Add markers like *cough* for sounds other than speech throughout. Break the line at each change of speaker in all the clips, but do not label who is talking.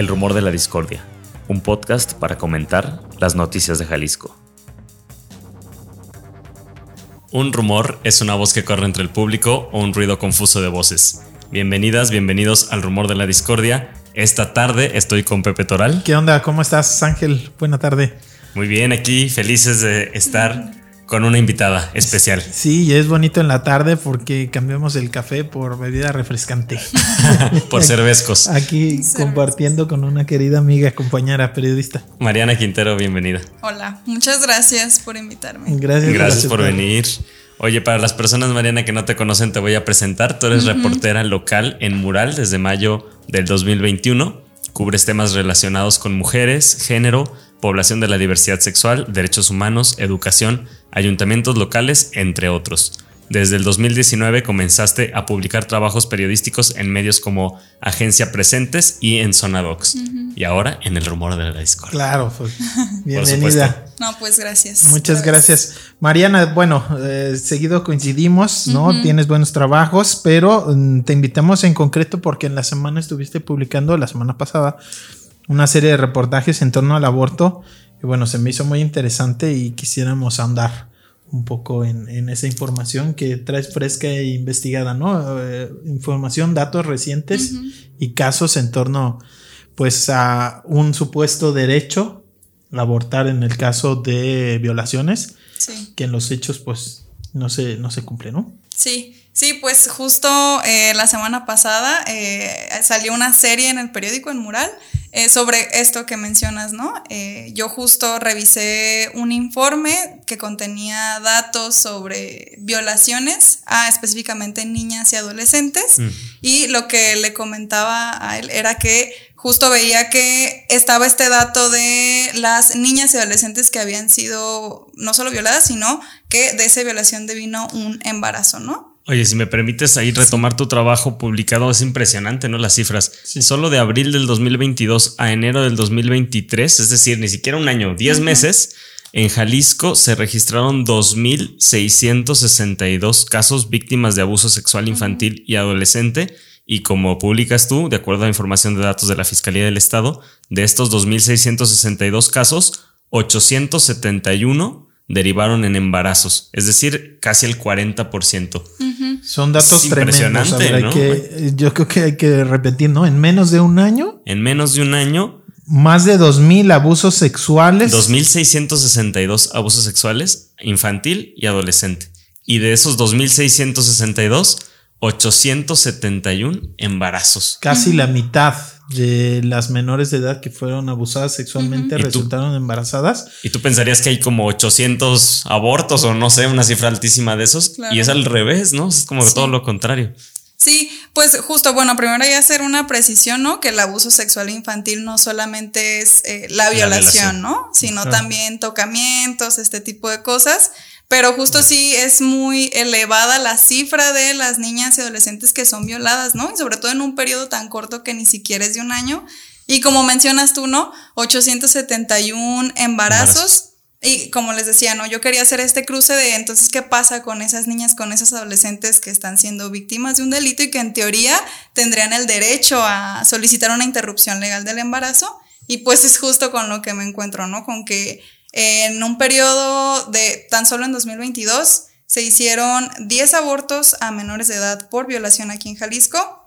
El Rumor de la Discordia, un podcast para comentar las noticias de Jalisco. Un rumor es una voz que corre entre el público o un ruido confuso de voces. Bienvenidas, bienvenidos al Rumor de la Discordia. Esta tarde estoy con Pepe Toral.
¿Qué onda? ¿Cómo estás, Ángel? Buena tarde.
Muy bien, aquí felices de estar con una invitada especial.
Sí, y es bonito en la tarde porque cambiamos el café por bebida refrescante. *laughs*
por cervezcos.
Aquí compartiendo con una querida amiga, compañera, periodista.
Mariana Quintero, bienvenida.
Hola, muchas gracias por invitarme.
Gracias, gracias por, venir. Oye, para las personas, Mariana, que no te conocen, te voy a presentar. Tú eres reportera local en Mural desde mayo del 2021. Cubres temas relacionados con mujeres, género, población de la diversidad sexual, derechos humanos, educación, ayuntamientos locales, entre otros. Desde el 2019 comenzaste a publicar trabajos periodísticos en medios como Agencia Presentes y en Zona Docs. Y ahora en el rumor de la Discord.
Claro, pues, *laughs* bienvenida.
No, pues gracias.
Muchas gracias. Mariana, bueno, eh, seguido coincidimos, ¿no? Tienes buenos trabajos, pero mm, te invitamos en concreto porque en la semana estuviste publicando, la semana pasada, una serie de reportajes en torno al aborto. Y bueno, se me hizo muy interesante y quisiéramos andar un poco en, esa información que traes fresca e investigada, ¿no? Eh, información, datos recientes y casos en torno, pues, a un supuesto derecho a abortar en el caso de violaciones, que en los hechos, pues, no se, no se cumple, ¿no?
Sí, Sí, pues justo eh, la semana pasada eh, salió una serie en el periódico, en Mural, eh, sobre esto que mencionas, ¿no? yo justo revisé un informe que contenía datos sobre violaciones a específicamente niñas y adolescentes mm. y lo que le comentaba a él era que justo veía que estaba este dato de las niñas y adolescentes que habían sido no solo violadas, sino que de esa violación devino un embarazo, ¿no?
Oye, si me permites ahí retomar tu trabajo publicado, es impresionante, ¿no? Las cifras. Solo de abril del 2022 a enero del 2023, es decir, ni siquiera un año, 10 meses, en Jalisco se registraron 2.662 casos víctimas de abuso sexual infantil y adolescente. Y como publicas tú, de acuerdo a información de datos de la Fiscalía del Estado, de estos 2.662 casos, 871 derivaron en embarazos, es decir, casi el 40%.
Son datos tremendos. que, yo creo que hay que repetir, ¿no? En menos de un año.
En menos de un año.
Más de 2.000 abusos sexuales.
2.662 abusos sexuales, infantil y adolescente. Y de esos 2.662, 871 embarazos.
Casi la mitad de las menores de edad que fueron abusadas sexualmente resultaron embarazadas.
Y tú pensarías que hay como 800 abortos o no sé, una cifra altísima de esos. Y es al revés, ¿no? Es como todo lo contrario.
Sí, pues justo, bueno, primero hay que hacer una precisión, ¿no? Que el abuso sexual infantil no solamente es eh, la, violación, ¿no? Sino también tocamientos, este tipo de cosas. Pero justo sí es muy elevada la cifra de las niñas y adolescentes que son violadas, ¿no? Y sobre todo en un periodo tan corto que ni siquiera es de un año. Y como mencionas tú, ¿no? 871 embarazos. Y como les decía, ¿no? Yo quería hacer este cruce de entonces, ¿qué pasa con esas niñas, con esas adolescentes que están siendo víctimas de un delito y que en teoría tendrían el derecho a solicitar una interrupción legal del embarazo? Y pues es justo con lo que me encuentro, ¿no? Con que en un periodo de tan solo en 2022 se hicieron 10 abortos a menores de edad por violación aquí en Jalisco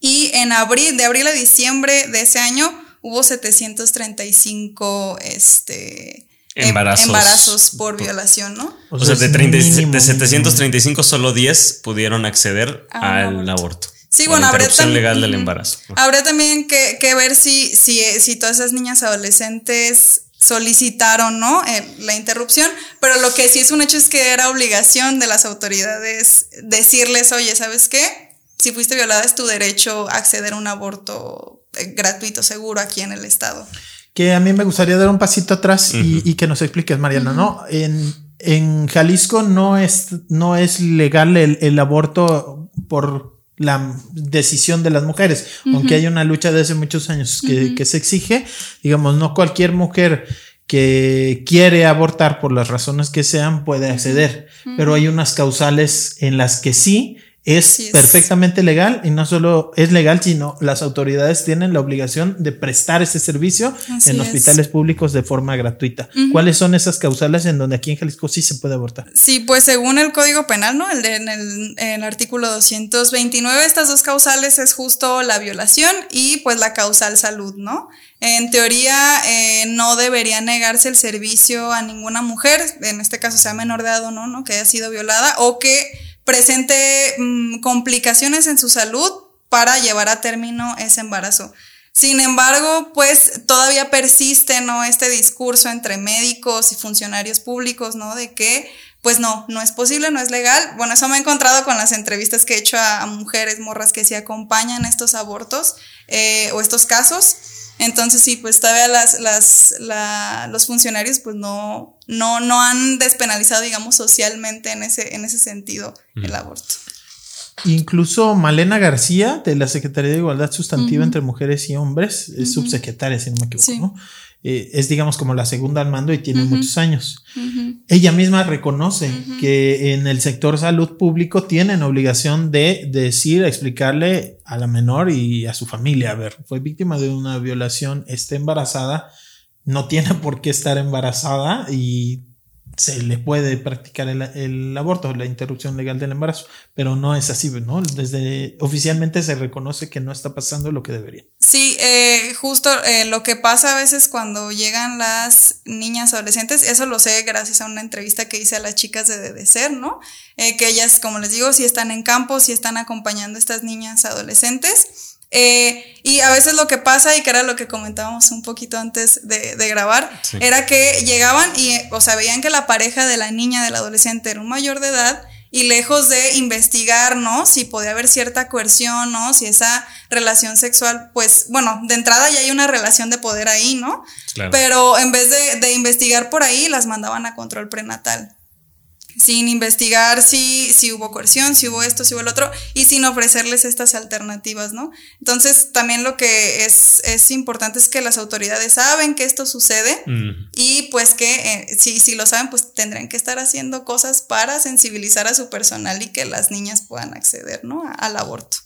y en abril, de abril a diciembre de ese año hubo 735 este,
em, embarazos,
embarazos por violación, ¿no?
O, sea, de, de 735 solo 10 pudieron acceder al aborto.
Sí, bueno, habría
también, legal del embarazo.
Habría también que, que ver si, si, si todas esas niñas adolescentes solicitaron, ¿no? Eh, la interrupción, pero lo que sí es un hecho es que era obligación de las autoridades decirles, oye, ¿sabes qué? Si fuiste violada es tu derecho a acceder a un aborto eh, gratuito, seguro aquí en el estado.
Que a mí me gustaría dar un pasito atrás y, que nos expliques, Mariana, ¿no? En, en, Jalisco no es, no es legal el, el aborto por la decisión de las mujeres, aunque hay una lucha de hace muchos años que, se exige, digamos, no cualquier mujer que quiere abortar por las razones que sean puede acceder, pero hay unas causales en las que sí es, perfectamente legal y no solo es legal, sino las autoridades tienen la obligación de prestar ese servicio en hospitales públicos de forma gratuita. ¿Cuáles son esas causales en donde aquí en Jalisco sí se puede abortar?
Sí, pues según el Código Penal, ¿no? El en, el, en el artículo 229, estas dos causales es justo la violación y pues la causal salud, ¿no? En teoría, eh, no debería negarse el servicio a ninguna mujer, en este caso sea menor de edad o no, ¿no? Que haya sido violada o que presente mm, complicaciones en su salud para llevar a término ese embarazo. Sin embargo, pues todavía persiste, ¿no? Este discurso entre médicos y funcionarios públicos, ¿no? De que, pues no, no es posible, no es legal. Bueno, eso me he encontrado con las entrevistas que he hecho a, mujeres morras que sí acompañan estos abortos eh, o estos casos. Entonces sí, pues todavía las, las, los funcionarios pues no, no, no han despenalizado, digamos, socialmente en ese, en ese sentido el aborto.
Incluso Malena García, de la Secretaría de Igualdad Sustantiva entre Mujeres y Hombres, es subsecretaria, si no me equivoco, eh, es, digamos, como la segunda al mando y tiene muchos años. Ella misma reconoce que en el sector salud público tienen obligación de decir, explicarle a la menor y a su familia, a ver, fue víctima de una violación, está embarazada, no tiene por qué estar embarazada y se le puede practicar el, aborto, la interrupción legal del embarazo, pero no es así, ¿no? Desde oficialmente se reconoce que no está pasando lo que debería.
Sí, eh, justo eh, lo que pasa a veces cuando llegan las niñas adolescentes, eso lo sé gracias a una entrevista que hice a las chicas de Dedecer, ¿no? Eh, que ellas, como les digo, si están en campo, si están acompañando a estas niñas adolescentes eh, y a veces lo que pasa, y que era lo que comentábamos un poquito antes de, grabar, era que llegaban y, o sea, veían que la pareja de la niña, del adolescente, era un mayor de edad, y lejos de investigar, ¿no? Si podía haber cierta coerción, ¿no? Si esa relación sexual, pues, bueno, de entrada ya hay una relación de poder ahí, ¿no? Pero en vez de, de investigar por ahí, las mandaban a control prenatal sin investigar si, si hubo coerción, si hubo esto, si hubo el otro, y sin ofrecerles estas alternativas, ¿no? Entonces, también lo que es, es importante es que las autoridades saben que esto sucede y pues que eh, si, si lo saben, pues tendrán que estar haciendo cosas para sensibilizar a su personal y que las niñas puedan acceder, ¿no? al aborto.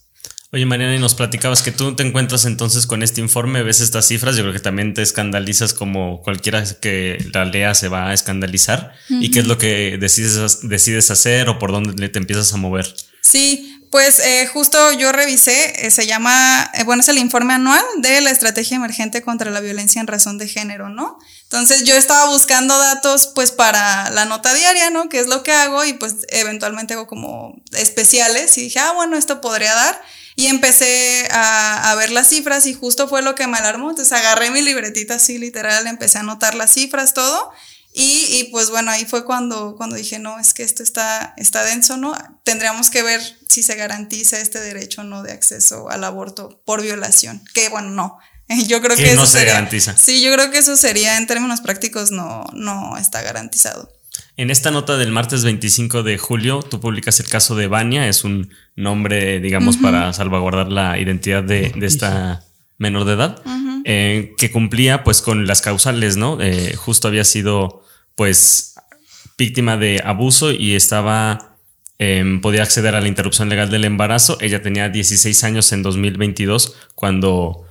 Oye, Mariana, y nos platicabas que tú te encuentras entonces con este informe, ves estas cifras, yo creo que también te escandalizas como cualquiera que la lea se va a escandalizar. ¿Y qué es lo que decides, decides hacer o por dónde te empiezas a mover?
Sí, pues eh, justo yo revisé, eh, se llama, eh, bueno, es el informe anual de la Estrategia Emergente contra la Violencia en Razón de Género, ¿no? Entonces yo estaba buscando datos pues para la nota diaria, ¿no? Que es lo que hago y pues eventualmente hago como especiales y dije, ah, bueno, esto podría dar. Y empecé a, ver las cifras y justo fue lo que me alarmó. Entonces agarré mi libretita así literal, empecé a anotar las cifras, todo. Y, y, pues bueno, ahí fue cuando, cuando dije, no, es que esto está, está denso, ¿no? Tendríamos que ver si se garantiza este derecho o no de acceso al aborto por violación. Que bueno, no. *laughs* Yo creo que,
no se garantiza.
Sí, yo creo que eso sería en términos prácticos no, no está garantizado.
En esta nota del martes 25 de julio, tú publicas el caso de Vania, es un nombre, digamos, para salvaguardar la identidad de, esta menor de edad, eh, que cumplía pues con las causales, ¿no? Eh, justo había sido pues víctima de abuso y estaba, em, podía acceder a la interrupción legal del embarazo. Ella tenía 16 años en 2022 cuando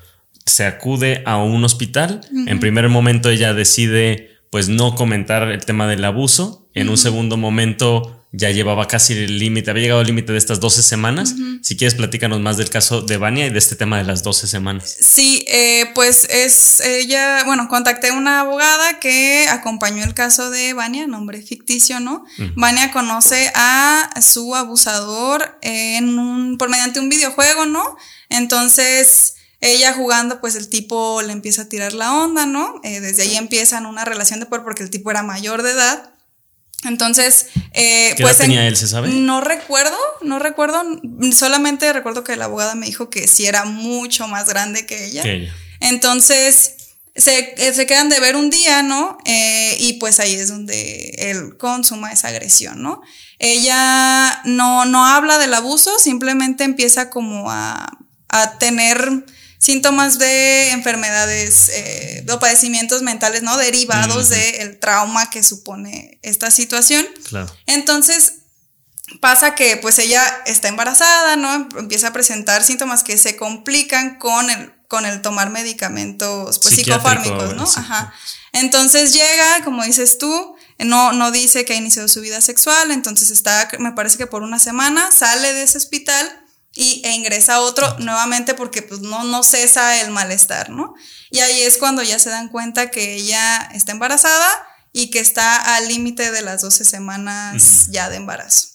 se acude a un hospital. En primer momento ella decide pues no comentar el tema del abuso. En un segundo momento ya llevaba casi el límite, había llegado al límite de estas 12 semanas. Si quieres, platícanos más del caso de Vania y de este tema de las 12 semanas.
Sí, eh, pues es ella, bueno, contacté a una abogada que acompañó el caso de Vania, nombre ficticio, ¿no? Vania conoce a su abusador en un, por mediante un videojuego, ¿no? Entonces ella jugando, pues el tipo le empieza a tirar la onda, ¿no? Eh, desde ahí empiezan una relación de poder porque el tipo era mayor de edad. Entonces,
eh, ¿Qué pues tenía él, se sabe?
No recuerdo, no recuerdo, solamente recuerdo que la abogada me dijo que sí era mucho más grande que ella. Entonces, se, eh, se, quedan de ver un día, ¿no? Eh, y pues ahí es donde él consuma esa agresión, ¿no? Ella no, no habla del abuso, simplemente empieza como a, a tener síntomas de enfermedades eh, o padecimientos mentales, ¿no? Derivados del trauma que supone esta situación. Claro. Entonces, pasa que pues ella está embarazada, ¿no? Empieza a presentar síntomas que se complican con el, con el tomar medicamentos pues, psicofármicos, ¿no? Ajá. Entonces llega, como dices tú, no, no dice que ha iniciado su vida sexual, entonces está, me parece que por una semana, sale de ese hospital y, e ingresa otro nuevamente porque pues no, no cesa el malestar, ¿no? Y ahí es cuando ya se dan cuenta que ella está embarazada y que está al límite de las 12 semanas ya de embarazo.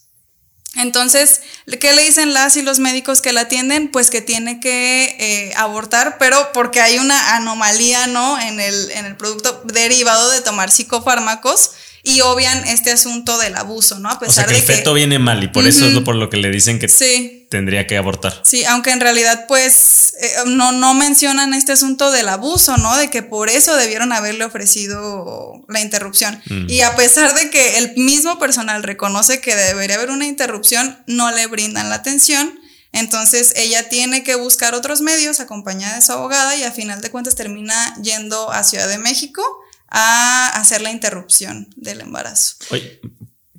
Entonces, ¿qué le dicen las y los médicos que la atienden? Pues que tiene que eh, abortar, pero porque hay una anomalía, ¿no? En el, en el producto derivado de tomar psicofármacos y obvian este asunto del abuso, ¿no? A
pesar o sea que el feto viene mal y por eso es lo por lo que le dicen que tendría que abortar.
Sí, aunque en realidad pues eh, no, no mencionan este asunto del abuso, ¿no? De que por eso debieron haberle ofrecido la interrupción. Mm. Y a pesar de que el mismo personal reconoce que debería haber una interrupción, no le brindan la atención. Entonces ella tiene que buscar otros medios acompañada de su abogada y a final de cuentas termina yendo a Ciudad de México a hacer la interrupción del embarazo.
Oye,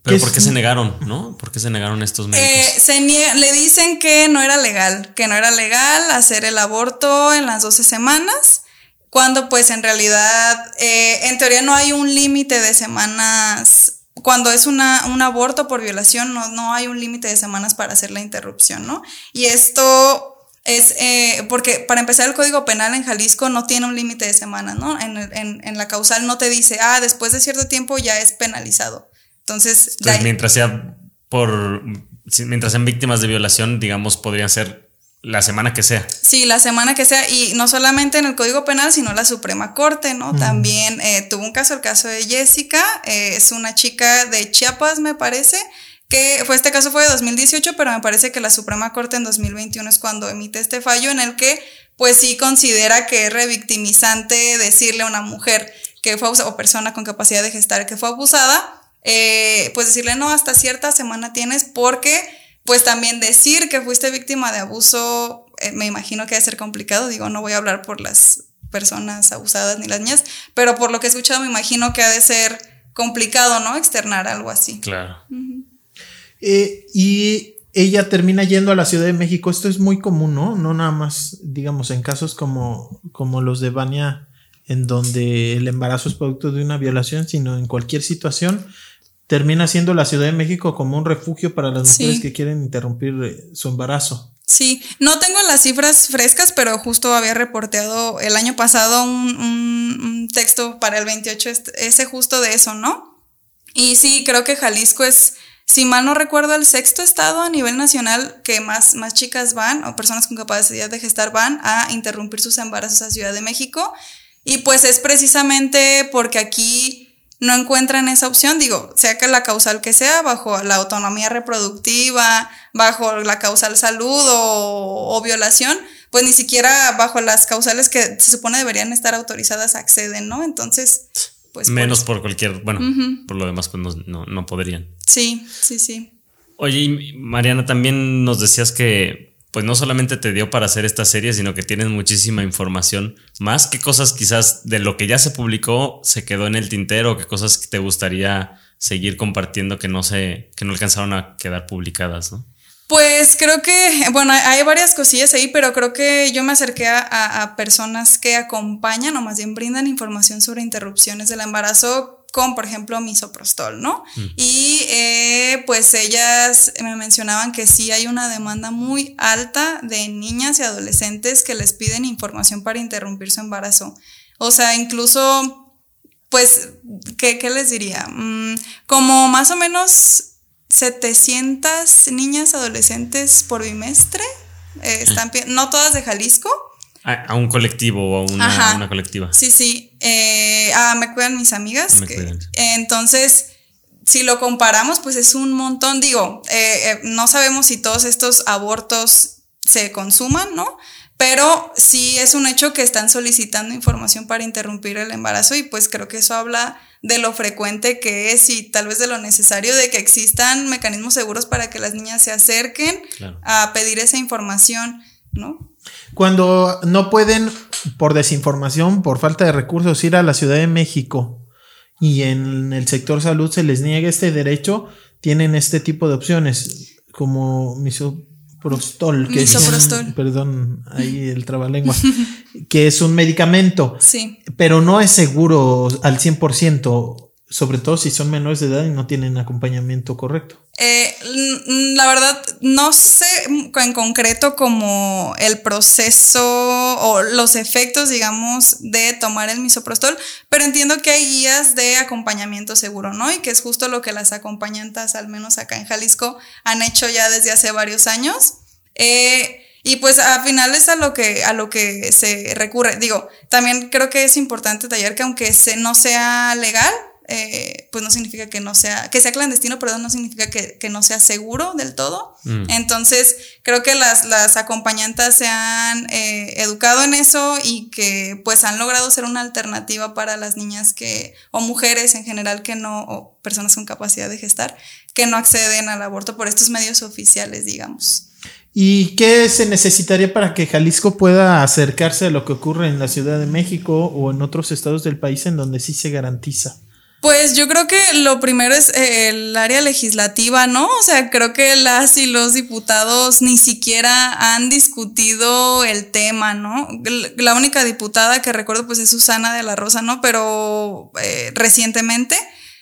pero ¿por qué se negaron, no? ¿Por qué se negaron estos médicos?
Eh, se le dicen que no era legal, que no era legal hacer el aborto en las 12 semanas, cuando pues en realidad, eh, en teoría no hay un límite de semanas cuando es una, un aborto por violación, no, no hay un límite de semanas para hacer la interrupción, ¿no? Y esto es eh, porque para empezar el Código Penal en Jalisco no tiene un límite de semanas, ¿no? En, en, en, la causal no te dice, ah, después de cierto tiempo ya es penalizado. Entonces,
mientras sea por, mientras sean víctimas de violación, digamos, podrían ser la semana que sea.
Sí, la semana que sea. Y no solamente en el Código Penal, sino la Suprema Corte, ¿no? También eh, tuvo un caso, el caso de Jessica, eh, es una chica de Chiapas, me parece, que fue este caso fue de 2018, pero me parece que la Suprema Corte en 2021 es cuando emite este fallo en el que pues sí considera que es revictimizante decirle a una mujer que fue o persona con capacidad de gestar que fue abusada, eh, pues decirle no, hasta cierta semana tienes porque pues también decir que fuiste víctima de abuso, eh, me imagino que debe ser complicado, digo, no voy a hablar por las personas abusadas ni las niñas, pero por lo que he escuchado me imagino que ha de ser complicado, ¿no? Externar algo así.
Claro.
Eh, y ella termina yendo a la Ciudad de México. Esto es muy común, ¿no? No nada más, digamos, en casos como, como los de Vania, en donde el embarazo es producto de una violación, sino en cualquier situación, termina siendo la Ciudad de México como un refugio para las mujeres que quieren interrumpir eh, su embarazo.
Sí, no tengo las cifras frescas, pero justo había reporteado el año pasado un, un texto para el 28, este, ese justo de eso, ¿no? Y sí, creo que Jalisco es si mal no recuerdo, el sexto estado a nivel nacional que más, más chicas van o personas con capacidad de gestar van a interrumpir sus embarazos a Ciudad de México. Y pues es precisamente porque aquí no encuentran esa opción, digo, sea que la causal que sea, bajo la autonomía reproductiva, bajo la causal salud o, o violación, pues ni siquiera bajo las causales que se supone deberían estar autorizadas acceden, ¿no? Entonces, pues,
Menos por, cualquier, bueno, por lo demás, pues no, no, podrían.
Sí, sí, sí.
Oye, Mariana, también nos decías que pues no solamente te dio para hacer esta serie, sino que tienes muchísima información más. ¿Qué cosas quizás de lo que ya se publicó se quedó en el tintero? ¿Qué cosas te gustaría seguir compartiendo que no se, que no alcanzaron a quedar publicadas, ¿no?
Pues creo que, bueno, hay varias cosillas ahí, pero creo que yo me acerqué a, personas que acompañan o más bien brindan información sobre interrupciones del embarazo con, por ejemplo, misoprostol, ¿no? Mm. Y eh, pues ellas me mencionaban que sí hay una demanda muy alta de niñas y adolescentes que les piden información para interrumpir su embarazo. O sea, incluso, pues, ¿qué, les diría? Mm, como más o menos 700 niñas adolescentes por bimestre. Eh, están, no todas de Jalisco.
A, un colectivo o a una, colectiva.
Sí, sí. Eh, ah, me cuidan mis amigas. entonces, si lo comparamos, pues es un montón. Digo, eh, no sabemos si todos estos abortos se consuman, ¿no? Pero sí es un hecho que están solicitando información para interrumpir el embarazo y pues creo que eso habla de lo frecuente que es y tal vez de lo necesario de que existan mecanismos seguros para que las niñas se acerquen a pedir esa información, ¿no?
Cuando no pueden, por desinformación, por falta de recursos, ir a la Ciudad de México y en el sector salud se les niega este derecho, tienen este tipo de opciones, como misoprostol, que es un, perdón, ahí *laughs* el trabalengua, que es un medicamento,
sí.
pero no es seguro al 100% sobre todo si son menores de edad y no tienen acompañamiento correcto.
Eh, la verdad, no sé en concreto como el proceso o los efectos, digamos, de tomar el misoprostol, pero entiendo que hay guías de acompañamiento seguro, ¿no? Y que es justo lo que las acompañantes, al menos acá en Jalisco, han hecho ya desde hace varios años. Eh, y pues al final es a lo que, a lo que se recurre. Digo, también creo que es importante tallar que aunque se, no sea legal, eh, pues no significa que no sea, que sea clandestino, perdón, no significa que, no sea seguro del todo. Mm. Entonces, creo que las, las acompañantes se han eh, educado en eso y que pues han logrado ser una alternativa para las niñas que, o mujeres en general que no, o personas con capacidad de gestar, que no acceden al aborto por estos medios oficiales, digamos.
¿Y qué se necesitaría para que Jalisco pueda acercarse a lo que ocurre en la Ciudad de México o en otros estados del país en donde sí se garantiza?
Pues yo creo que lo primero es eh, el área legislativa, ¿no? O sea, creo que las y los diputados ni siquiera han discutido el tema, ¿no? La única diputada que recuerdo pues es Susana de la Rosa, ¿no? Pero eh, recientemente.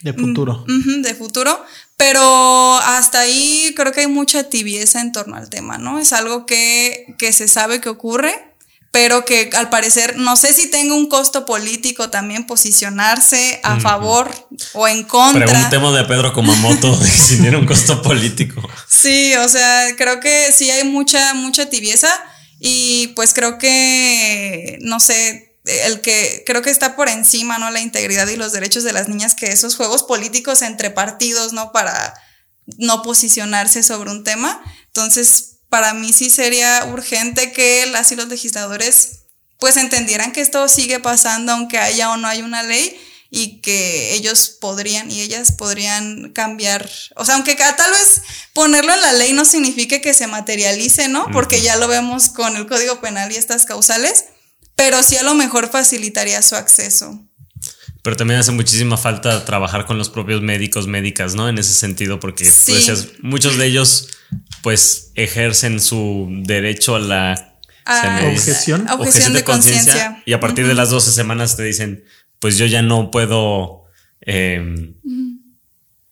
De futuro.
Mm, de futuro. Pero hasta ahí creo que hay mucha tibieza en torno al tema, ¿no? Es algo que, que se sabe que ocurre, pero que al parecer no sé si tenga un costo político también posicionarse a favor o en contra.
Preguntemos de Pedro Kumamoto si tiene un costo político.
Sí, o sea, creo que sí hay mucha, mucha tibieza y pues creo que, no sé, el que creo que está por encima, ¿no? La integridad y los derechos de las niñas, que esos juegos políticos entre partidos, ¿no? Para no posicionarse sobre un tema. Entonces, para mí sí sería urgente que las y los legisladores pues entendieran que esto sigue pasando aunque haya o no haya una ley y que ellos podrían y ellas podrían cambiar, o sea, aunque tal vez ponerlo en la ley no signifique que se materialice, ¿no? Porque ya lo vemos con el Código Penal y estas causales, pero sí a lo mejor facilitaría su acceso.
Pero también hace muchísima falta trabajar con los propios médicos, médicas, ¿no? En ese sentido, porque muchos de ellos pues ejercen su derecho a la
objeción.
objeción. de, conciencia.
Y a partir de las 12 semanas te dicen, pues yo ya no puedo em,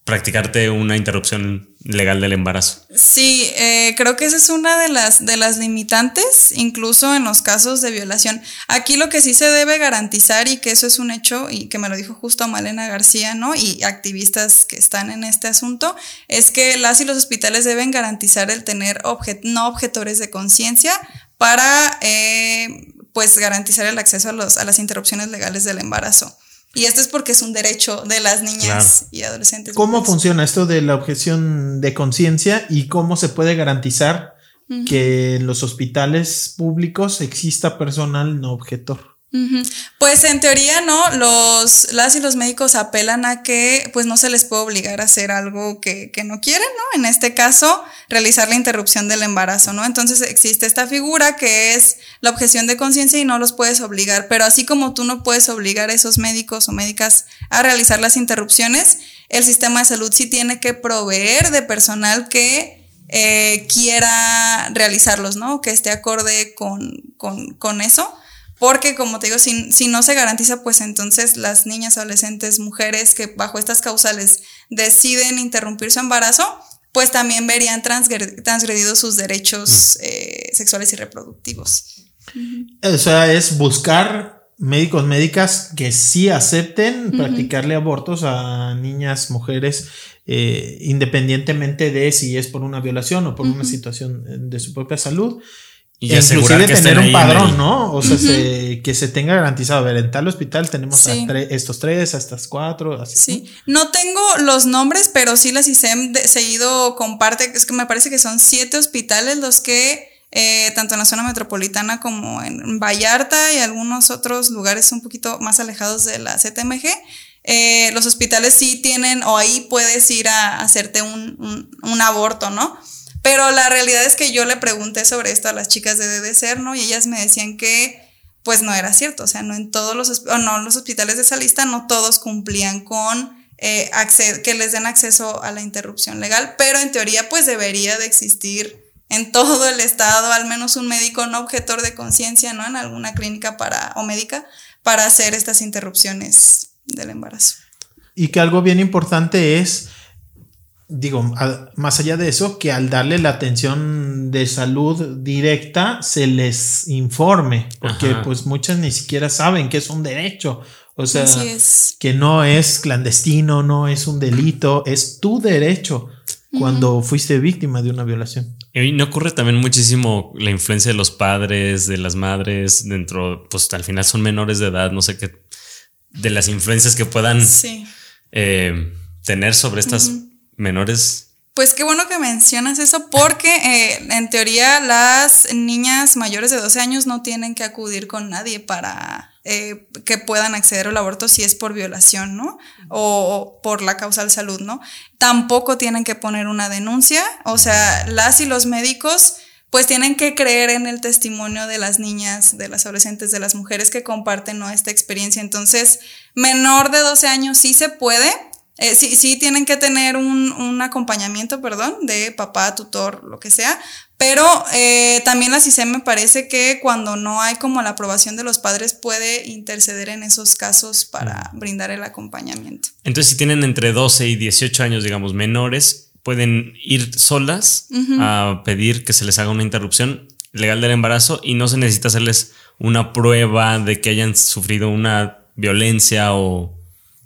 practicarte una interrupción legal del embarazo.
Sí, eh, creo que esa es una de las, de las limitantes, incluso en los casos de violación. Aquí lo que sí se debe garantizar y que eso es un hecho y que me lo dijo justo Malena García, ¿no? Y activistas que están en este asunto, es que las y los hospitales deben garantizar el tener no objetores de conciencia para, eh, pues, garantizar el acceso a, los, a las interrupciones legales del embarazo. Y esto es porque es un derecho de las niñas y adolescentes.
¿Cómo funciona esto de la objeción de conciencia y cómo se puede garantizar que en los hospitales públicos exista personal no objetor?
Pues en teoría no, los, las y los médicos apelan a que pues no se les puede obligar a hacer algo que, que, no quieren, ¿no? En este caso, realizar la interrupción del embarazo, ¿no? Entonces existe esta figura que es la objeción de conciencia y no los puedes obligar, pero así como tú no puedes obligar a esos médicos o médicas a realizar las interrupciones, el sistema de salud sí tiene que proveer de personal que eh, quiera realizarlos, ¿no? Que esté acorde con, con, con eso porque, como te digo, si, si, no se garantiza, pues entonces las niñas, adolescentes, mujeres que bajo estas causales deciden interrumpir su embarazo, pues también verían transgredidos sus derechos mm. eh, sexuales y reproductivos.
O sea, es buscar médicos, médicas que sí acepten practicarle abortos a niñas, mujeres, eh, independientemente de si es por una violación o por una situación de su propia salud. Y inclusive tener un padrón, ¿no? O sea, que se tenga garantizado. A ver, en tal hospital tenemos a estos tres, a estas cuatro, así.
Sí. ¿no? tengo los nombres, pero sí las ISEM seguido comparte, es que me parece que son siete hospitales los que, eh, tanto en la zona metropolitana como en Vallarta y algunos otros lugares un poquito más alejados de la CTMG, eh, los hospitales sí tienen, o ahí puedes ir a, hacerte un, un aborto, ¿no? Pero la realidad es que yo le pregunté sobre esto a las chicas de DDCER, ¿no? Y ellas me decían que pues no era cierto, o sea, no en todos los, no, los hospitales de esa lista no todos cumplían con eh, que les den acceso a la interrupción legal, pero en teoría pues debería de existir en todo el estado al menos un médico no objetor de conciencia, ¿no? En alguna clínica para, o médica para hacer estas interrupciones del embarazo.
Y que algo bien importante es, digo, más allá de eso, que al darle la atención de salud directa se les informe, porque pues muchas ni siquiera saben que es un derecho. O sea, que no es clandestino, no es un delito, es tu derecho cuando fuiste víctima de una violación.
Y no ocurre también muchísimo la influencia de los padres, de las madres, dentro, pues al final son menores de edad, no sé qué, de las influencias que puedan eh, tener sobre estas menores
pues qué bueno que mencionas eso porque eh, en teoría las niñas mayores de 12 años no tienen que acudir con nadie para eh, que puedan acceder al aborto si es por violación, ¿no? O, por la causa de salud, ¿no? Tampoco tienen que poner una denuncia, o sea, las y los médicos pues tienen que creer en el testimonio de las niñas, de las adolescentes, de las mujeres que comparten esta experiencia. Entonces, menor de 12 años sí se puede, eh, sí, sí tienen que tener un, un, acompañamiento, perdón, de papá, tutor, lo que sea, pero eh, también la CISEM me parece que cuando no hay como la aprobación de los padres puede interceder en esos casos para brindar el acompañamiento.
Entonces, si tienen entre 12 y 18 años, digamos, menores, pueden ir solas a pedir que se les haga una interrupción legal del embarazo y no se necesita hacerles una prueba de que hayan sufrido una violencia o...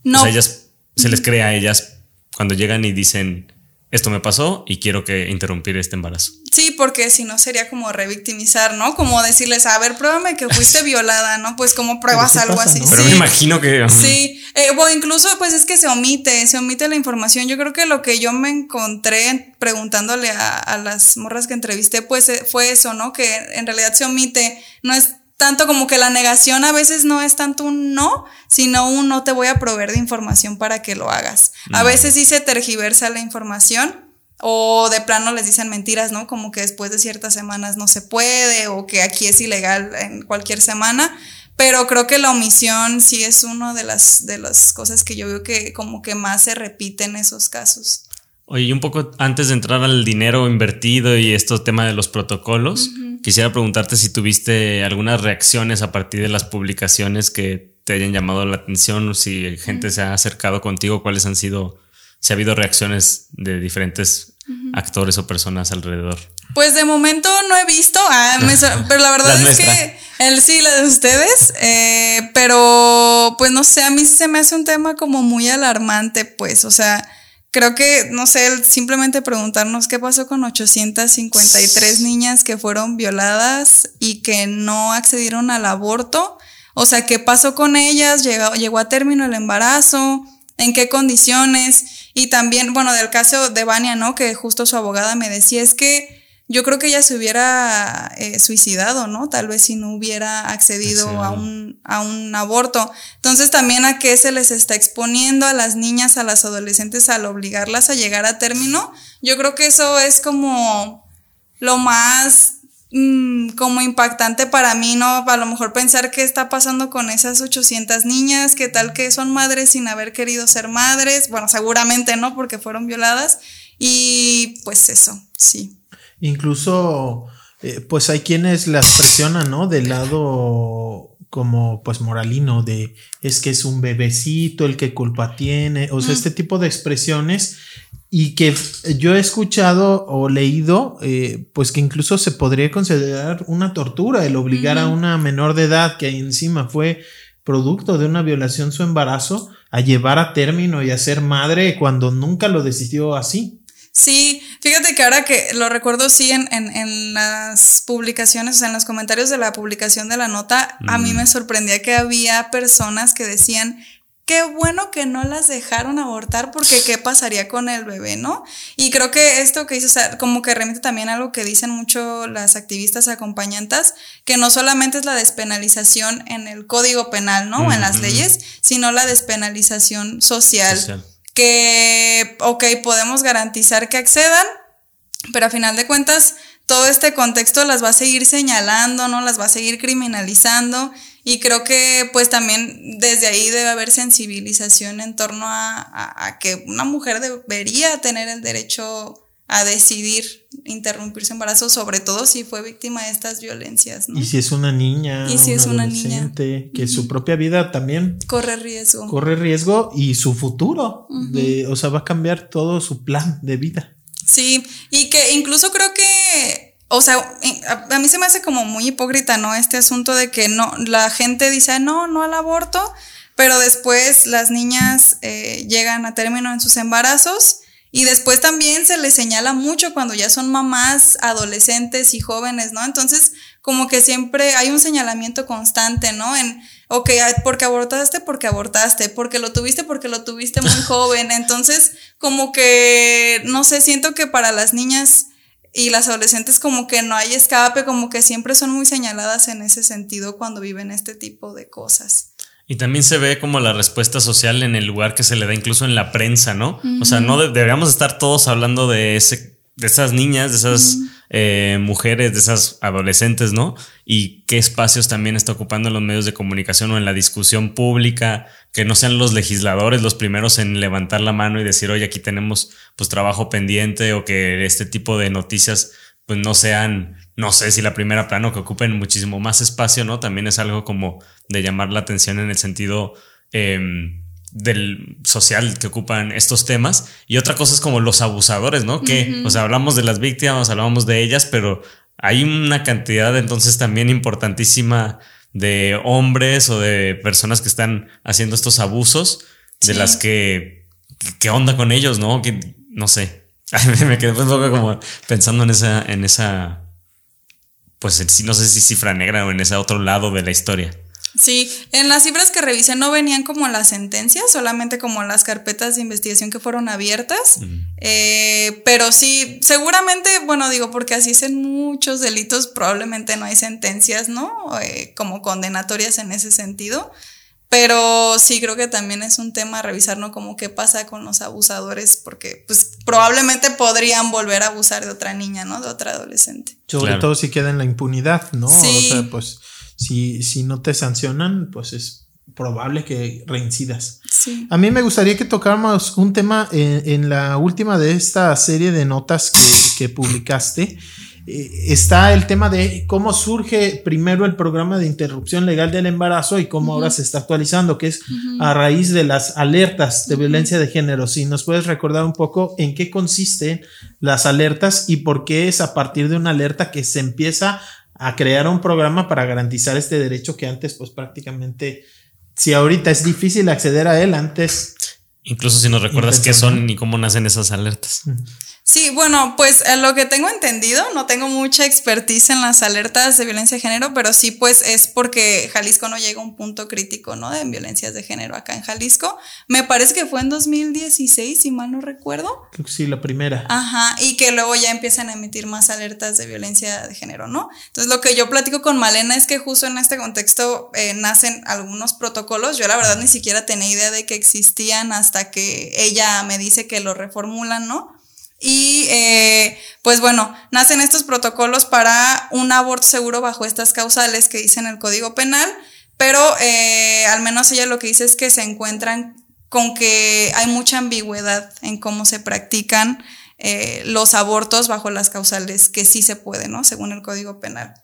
No. O sea, ellas, se les cree a ellas cuando llegan y dicen esto me pasó y quiero que interrumpir este embarazo.
Sí, porque si no sería como revictimizar, ¿no? Como decirles, a ver, pruébame que fuiste *laughs* violada, ¿no? Pues como pruebas algo así.
Pero me imagino que...
Sí, eh, o incluso pues es que se omite, se omite la información. Yo creo que lo que yo me encontré preguntándole a, a las morras que entrevisté, pues eh, fue eso, ¿no? Que en realidad se omite, no es tanto como que la negación a veces no es tanto un no, sino un no te voy a proveer de información para que lo hagas. A veces sí se tergiversa la información o de plano les dicen mentiras, ¿no? Como que después de ciertas semanas no se puede o que aquí es ilegal en cualquier semana. Pero creo que la omisión sí es una de las, de las cosas que yo veo que como que más se repite en esos casos.
Oye, y un poco antes de entrar al dinero invertido y estos temas de los protocolos, quisiera preguntarte si tuviste algunas reacciones a partir de las publicaciones que te hayan llamado la atención, o si gente se ha acercado contigo, cuáles han sido, si ha habido reacciones de diferentes actores o personas alrededor.
Pues de momento no he visto, ah, *laughs* pero la verdad es que el sí, la de ustedes, eh, pero pues no sé, a mí se me hace un tema como muy alarmante, pues, o sea, creo que, no sé, simplemente preguntarnos qué pasó con 853 niñas que fueron violadas y que no accedieron al aborto. O sea, ¿qué pasó con ellas? Llegó, llegó a término el embarazo, en qué condiciones. Y también, bueno, del caso de Vania, ¿no? Que justo su abogada me decía, es que yo creo que ella se hubiera eh, suicidado, ¿no? Tal vez si no hubiera accedido a un, a un aborto. Entonces también a qué se les está exponiendo a las niñas, a las adolescentes al obligarlas a llegar a término. Yo creo que eso es como lo más mm, como impactante para mí, ¿no? A lo mejor pensar qué está pasando con esas 800 niñas, qué tal que son madres sin haber querido ser madres, bueno, seguramente no, porque fueron violadas. Y pues eso, sí.
Incluso, eh, pues hay quienes las presionan, ¿no? Del lado como pues moralino de es que es un bebecito el que culpa tiene, o sea, este tipo de expresiones y que yo he escuchado o leído, eh, pues que incluso se podría considerar una tortura el obligar a una menor de edad que encima fue producto de una violación su embarazo a llevar a término y a ser madre cuando nunca lo decidió así.
Sí, fíjate que ahora que lo recuerdo, sí, en, en, en, las publicaciones, o sea, en los comentarios de la publicación de la nota, a mí me mm. sorprendía que había personas que decían, qué bueno que no las dejaron abortar porque qué pasaría con el bebé, ¿no? Y creo que esto que dices, como que remite también a algo que dicen mucho las activistas acompañantes, que no solamente es la despenalización en el código penal, ¿no? O en las leyes, sino la despenalización social que, ok, podemos garantizar que accedan, pero a final de cuentas todo este contexto las va a seguir señalando, ¿no? Las va a seguir criminalizando Y creo que pues también desde ahí debe haber sensibilización en torno a, que una mujer debería tener el derecho a decidir interrumpir su embarazo, sobre todo si fue víctima de estas violencias.
Y si es una niña,
y si es una niña,
que su propia vida también
corre riesgo.
Corre riesgo y su futuro, de, o sea, va a cambiar todo su plan de vida.
Sí, y que incluso creo que o sea, a, mí se me hace como muy hipócrita, ¿no? Este asunto de que no, la gente dice, no, no al aborto, pero después las niñas eh, llegan a término en sus embarazos y después también se les señala mucho cuando ya son mamás, adolescentes y jóvenes, ¿no? Entonces, como que siempre hay un señalamiento constante, ¿no? En, ok, porque abortaste, porque abortaste, porque lo tuviste, porque lo tuviste muy *laughs* joven. Entonces, como que, no sé, siento que para las niñas y las adolescentes como que no hay escape, como que siempre son muy señaladas en ese sentido cuando viven este tipo de cosas.
Y también se ve como la respuesta social en el lugar que se le da incluso en la prensa, ¿no? O sea, no deberíamos estar todos hablando de ese de esas niñas, de esas eh, mujeres, de esas adolescentes, ¿no? Y qué espacios también está ocupando en los medios de comunicación o en la discusión pública, que no sean los legisladores los primeros en levantar la mano y decir, oye, aquí tenemos pues trabajo pendiente o que este tipo de noticias pues no sean, no sé si la primera plano, que ocupen muchísimo más espacio, ¿no? También es algo como de llamar la atención en el sentido... Em, del social que ocupan estos temas. Y otra cosa es como los abusadores, ¿no? Que, o sea, hablamos de las víctimas, hablábamos de ellas, pero hay una cantidad entonces también importantísima de hombres o de personas que están haciendo estos abusos, de las que, ¿qué onda con ellos, no? Que, no sé. *laughs* Me quedé un poco como pensando en esa, en esa, pues no sé si cifra negra o en ese otro lado de la historia.
Sí, en las cifras que revisé no venían como las sentencias, solamente como las carpetas de investigación que fueron abiertas. Eh, pero sí, seguramente, bueno, digo, porque así es en muchos delitos, probablemente no hay sentencias, ¿no? Eh, como condenatorias en ese sentido. Pero sí creo que también es un tema a revisar, ¿no? Como qué pasa con los abusadores, porque pues probablemente podrían volver a abusar de otra niña, ¿no? De otra adolescente.
Sobre todo si queda en la impunidad, ¿no? Sí. O sea, pues si, si no te sancionan, pues es probable que reincidas. Sí. A mí me gustaría que tocáramos un tema en, la última de esta serie de notas que, publicaste. Eh, está el tema de cómo surge primero el programa de interrupción legal del embarazo y cómo ahora se está actualizando, que es a raíz de las alertas de violencia de género. Si nos puedes recordar un poco en qué consisten las alertas y por qué es a partir de una alerta que se empieza a crear un programa para garantizar este derecho que antes pues prácticamente, si ahorita es difícil acceder a él, antes...
Incluso si nos recuerdas qué son y cómo nacen esas alertas.
Sí, bueno, pues eh, lo que tengo entendido, no tengo mucha expertise en las alertas de violencia de género, pero sí, pues es porque Jalisco no llega a un punto crítico, ¿no? De violencias de género acá en Jalisco. Me parece que fue en 2016, si mal no recuerdo.
Sí, la primera.
Ajá, y que luego ya empiezan a emitir más alertas de violencia de género, ¿no? Entonces, lo que yo platico con Malena es que justo en este contexto eh, nacen algunos protocolos. Yo la verdad ni siquiera tenía idea de que existían hasta que ella me dice que lo reformulan, ¿no? Y eh, pues bueno, nacen estos protocolos para un aborto seguro bajo estas causales que dice en el Código Penal, pero eh, al menos ella lo que dice es que se encuentran con que hay mucha ambigüedad en cómo se practican eh, los abortos bajo las causales que sí se puede, ¿no? Según el Código Penal.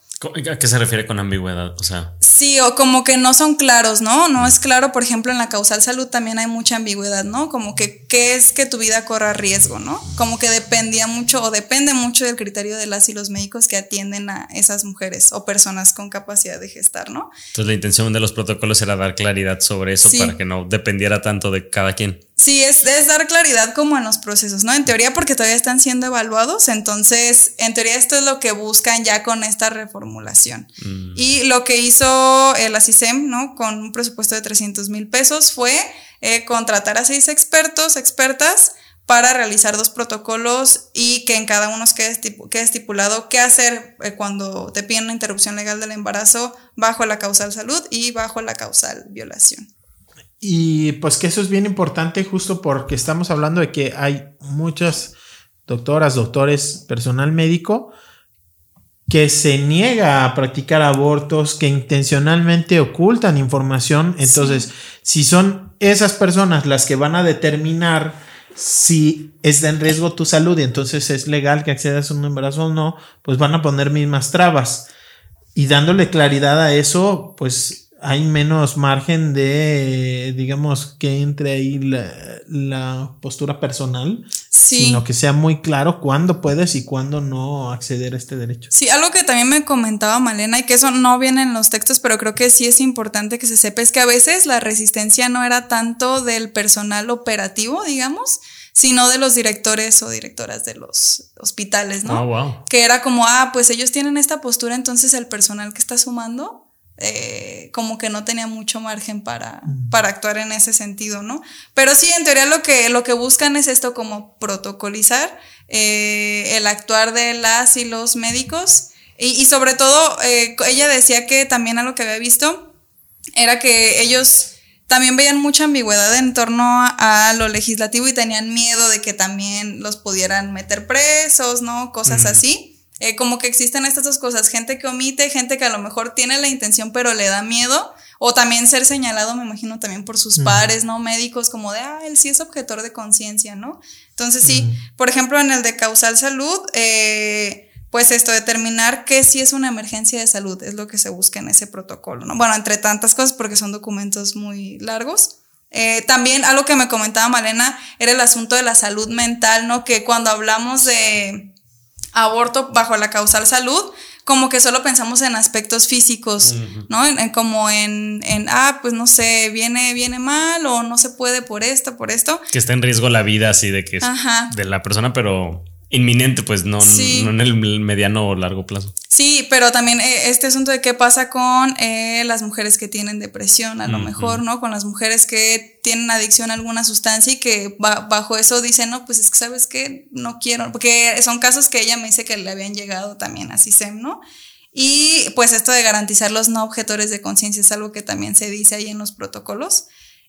¿A qué se refiere con ambigüedad? O sea.
Sí, o como que no son claros, ¿no? No es claro, por ejemplo, en la causal salud también hay mucha ambigüedad, ¿no? Como que qué es que tu vida corra riesgo, ¿no? Como que dependía mucho o depende mucho del criterio de las y los médicos que atienden a esas mujeres o personas con capacidad de gestar, ¿no?
Entonces la intención de los protocolos era dar claridad sobre eso para que no dependiera tanto de cada quien.
Sí, es, es, dar claridad como en los procesos, ¿no? En teoría porque todavía están siendo evaluados, entonces en teoría esto es lo que buscan ya con esta reformulación. Mm. Y lo que hizo el ASISEM, ¿no? Con un presupuesto de 300 mil pesos fue eh, contratar a seis expertos, expertas, para realizar dos protocolos y que en cada uno quede, quede estipulado qué hacer eh, cuando te piden una interrupción legal del embarazo bajo la causal salud y bajo la causal violación.
Y pues que eso es bien importante justo porque estamos hablando de que hay muchas doctoras, doctores, personal médico que se niega a practicar abortos, que intencionalmente ocultan información. Entonces, si son esas personas las que van a determinar si está en riesgo tu salud y entonces es legal que accedas a un embarazo o no, pues van a poner mismas trabas. Y dándole claridad a eso, pues hay menos margen de, digamos, que entre ahí la, postura personal, sino que sea muy claro cuándo puedes y cuándo no acceder a este derecho.
Sí, algo que también me comentaba Malena y que eso no viene en los textos, pero creo que sí es importante que se sepa es que a veces la resistencia no era tanto del personal operativo, digamos, sino de los directores o directoras de los hospitales, ¿no?
Ah, wow.
Que era como, ah, pues ellos tienen esta postura, entonces el personal que está sumando eh, como que no tenía mucho margen para, para, actuar en ese sentido, ¿no? Pero sí, en teoría lo que, lo que buscan es esto como protocolizar eh, el actuar de las y los médicos y, sobre todo eh, ella decía que también a lo que había visto era que ellos también veían mucha ambigüedad en torno a, lo legislativo y tenían miedo de que también los pudieran meter presos, ¿no? Cosas así. Eh, como que existen estas dos cosas, gente que omite, gente que a lo mejor tiene la intención pero le da miedo, o también ser señalado, me imagino, también por sus pares, ¿no? Médicos, como de, ah, él sí es objetor de conciencia, ¿no? Entonces sí, por ejemplo, en el de causal salud, eh, pues esto, determinar que sí es una emergencia de salud, es lo que se busca en ese protocolo, ¿no? Bueno, entre tantas cosas, porque son documentos muy largos. Eh, también algo que me comentaba Malena era el asunto de la salud mental, ¿no? Que cuando hablamos de aborto bajo la causal salud, como que solo pensamos en aspectos físicos, ¿no? En, como en, en, ah, pues no sé, viene, viene mal o no se puede por esto, por esto.
Que está en riesgo la vida así de que es de la persona, pero inminente, pues no, no en el mediano o largo plazo.
Sí, pero también eh, este asunto de qué pasa con eh, las mujeres que tienen depresión, a lo mejor, ¿no? Con las mujeres que tienen adicción a alguna sustancia y que bajo eso dicen, no, pues es que sabes que no quiero, porque son casos que ella me dice que le habían llegado también a CISEM, ¿no? Y pues esto de garantizar los no objetores de conciencia es algo que también se dice ahí en los protocolos.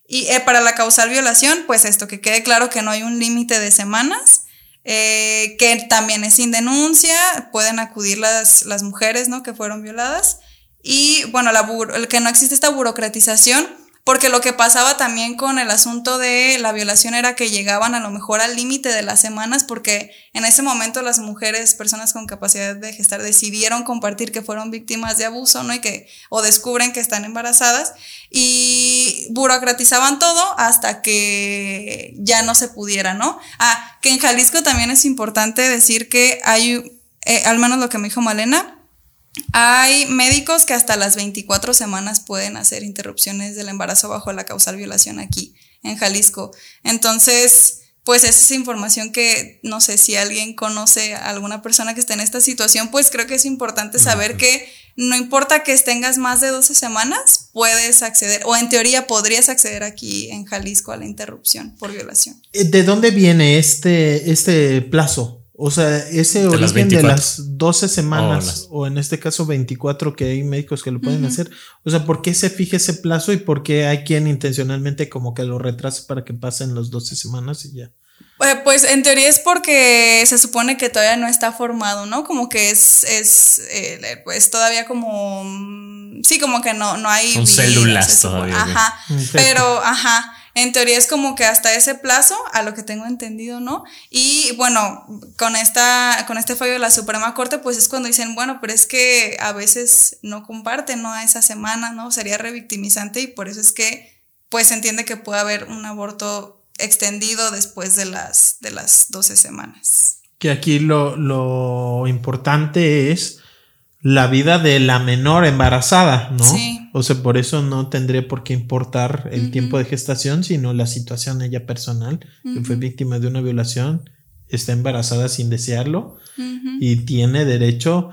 Y eh, para la causal violación, pues esto, que quede claro que no hay un límite de semanas eh, que también es sin denuncia, pueden acudir las, las mujeres ¿no? que fueron violadas. Y bueno, la, el que no existe esta burocratización porque lo que pasaba también con el asunto de la violación era que llegaban a lo mejor al límite de las semanas porque en ese momento las mujeres, personas con capacidad de gestar, decidieron compartir que fueron víctimas de abuso, ¿no? Y que, o descubren que están embarazadas y burocratizaban todo hasta que ya no se pudiera, ¿no? Ah, que en Jalisco también es importante decir que hay, eh, al menos lo que me dijo Malena, hay médicos que hasta las 24 semanas pueden hacer interrupciones del embarazo bajo la causal violación aquí en Jalisco. Entonces, pues esa es información que no sé si alguien conoce a alguna persona que esté en esta situación, pues creo que es importante saber que no importa que tengas más de 12 semanas, puedes acceder, o en teoría podrías acceder aquí en Jalisco a la interrupción por violación.
¿De dónde viene este, este plazo? O sea, ese origen de las 12 semanas, o en este caso 24, que hay médicos que lo pueden hacer. O sea, ¿por qué se fija ese plazo y por qué hay quien intencionalmente como que lo retrasa para que pasen las 12 semanas y ya?
Eh, pues en teoría es porque se supone que todavía no está formado, ¿no? Como que es, es eh, pues todavía como, mm, sí, como que no, no hay...
Son células todavía.
Ajá, pero, ajá. En teoría es como que hasta ese plazo, a lo que tengo entendido, ¿no? Y bueno, con, esta, con este fallo de la Suprema Corte, pues es cuando dicen, bueno, pero es que a veces no comparten, ¿no? A esa semana, ¿no? Sería revictimizante y por eso es que, pues se entiende que puede haber un aborto extendido después de las, de las 12 semanas.
Que aquí lo, lo importante es la vida de la menor embarazada, ¿no? Sí. O sea, por eso no tendría por qué importar el tiempo de gestación, sino la situación ella personal, que fue víctima de una violación, está embarazada sin desearlo y tiene derecho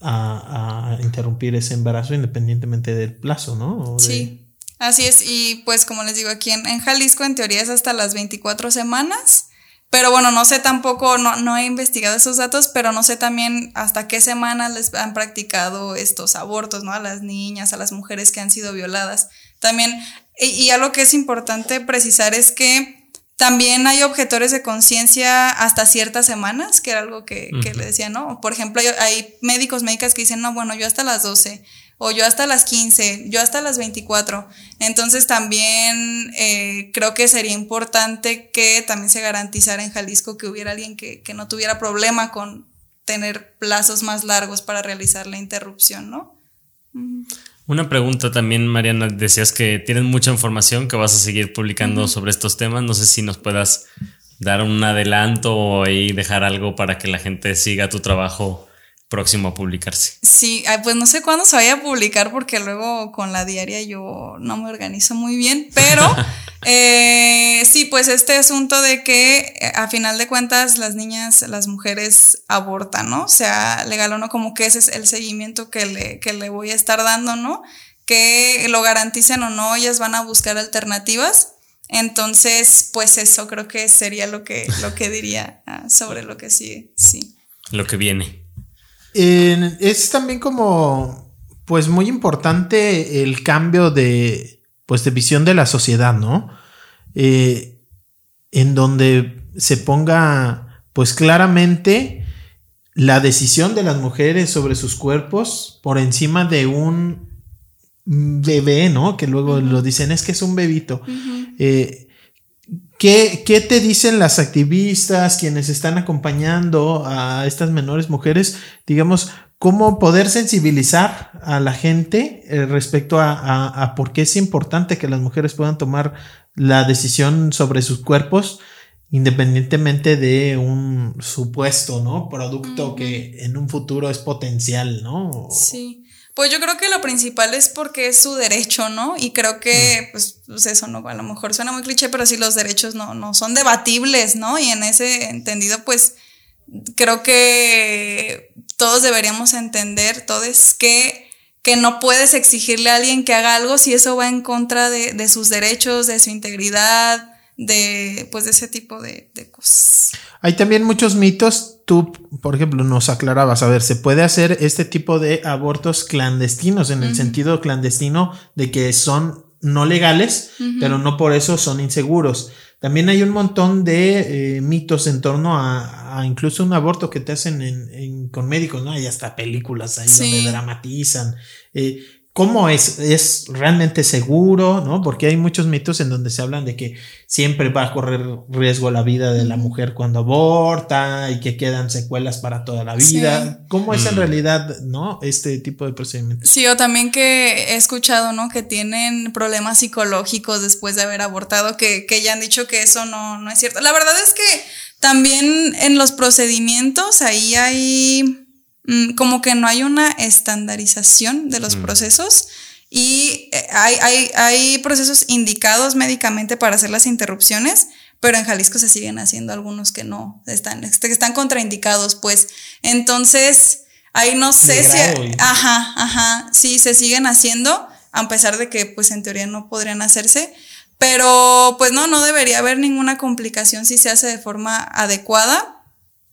a, interrumpir ese embarazo independientemente del plazo, ¿no?
Sí. Así es, y pues como les digo, aquí en, en Jalisco en teoría es hasta las 24 semanas pero bueno, no sé tampoco, no, no he investigado esos datos, pero no sé también hasta qué semanas les han practicado estos abortos, ¿no? A las niñas, a las mujeres que han sido violadas. También, y, algo que es importante precisar es que También hay objetores de conciencia hasta ciertas semanas, que era algo que, le decía, ¿no? Por ejemplo, hay, médicos, médicas que dicen, no, bueno, yo hasta las 12, o yo hasta las 15, yo hasta las 24. Entonces también eh, creo que sería importante que también se garantizara en Jalisco que hubiera alguien que, que no tuviera problema con tener plazos más largos para realizar la interrupción, ¿no?
Una pregunta también, Mariana, decías que tienes mucha información que vas a seguir publicando sobre estos temas. No sé si nos puedas dar un adelanto ahí dejar algo para que la gente siga tu trabajo próximo a publicarse.
Sí, pues no sé cuándo se vaya a publicar porque luego con la diaria yo no me organizo muy bien, pero *laughs* eh, sí, pues este asunto de que eh, a final de cuentas las niñas, las mujeres abortan, ¿no? Sea legal o no, como que ese es el seguimiento que le, que le voy a estar dando, ¿no? Que lo garanticen o no, ellas van a buscar alternativas. Entonces, pues eso creo que sería lo que, lo que diría ah, sobre lo que sí, sí.
Lo que viene
es también como, pues muy importante el cambio de, pues de visión de la sociedad, ¿no? Eh, en donde se ponga, pues claramente la decisión de las mujeres sobre sus cuerpos por encima de un bebé, ¿no? Que luego lo dicen, es que es un bebito. ¿Qué, te dicen las activistas, quienes están acompañando a estas menores mujeres? Digamos, cómo poder sensibilizar a la gente eh, respecto a, por qué es importante que las mujeres puedan tomar la decisión sobre sus cuerpos independientemente de un supuesto, ¿no? Producto que en un futuro es potencial, ¿no?
Sí. Pues yo creo que lo principal es porque es su derecho, ¿no? Y creo que, pues, pues, eso, ¿no? A lo mejor suena muy cliché, pero sí los derechos no, no son debatibles, ¿no? Y en ese entendido, pues, creo que todos deberíamos entender, todos, que, que no puedes exigirle a alguien que haga algo si eso va en contra de, de sus derechos, de su integridad, de, pues, de ese tipo de, de cosas.
Hay también muchos mitos tú, por ejemplo, nos aclarabas, a ver, se puede hacer este tipo de abortos clandestinos, en el sentido clandestino de que son no legales, pero no por eso son inseguros. También hay un montón de eh, mitos en torno a, incluso un aborto que te hacen en, con médicos, ¿no? Hay hasta películas ahí donde dramatizan. Eh, cómo es, es realmente seguro, ¿no? Porque hay muchos mitos en donde se hablan de que siempre va a correr riesgo la vida de la mujer cuando aborta y que quedan secuelas para toda la vida. ¿Cómo es en mm. realidad, no? Este tipo de procedimientos.
Sí, o también que he escuchado, ¿no? Que tienen problemas psicológicos después de haber abortado, que, que ya han dicho que eso no, no es cierto. La verdad es que también en los procedimientos ahí hay como que no hay una estandarización de los procesos y eh, hay, hay, procesos indicados médicamente para hacer las interrupciones, pero en Jalisco se siguen haciendo algunos que no están, este, que están contraindicados, pues. Entonces, ahí no sé si... Ajá, ajá, sí, se siguen haciendo, a pesar de que pues en teoría no podrían hacerse. Pero pues no, no debería haber ninguna complicación si se hace de forma adecuada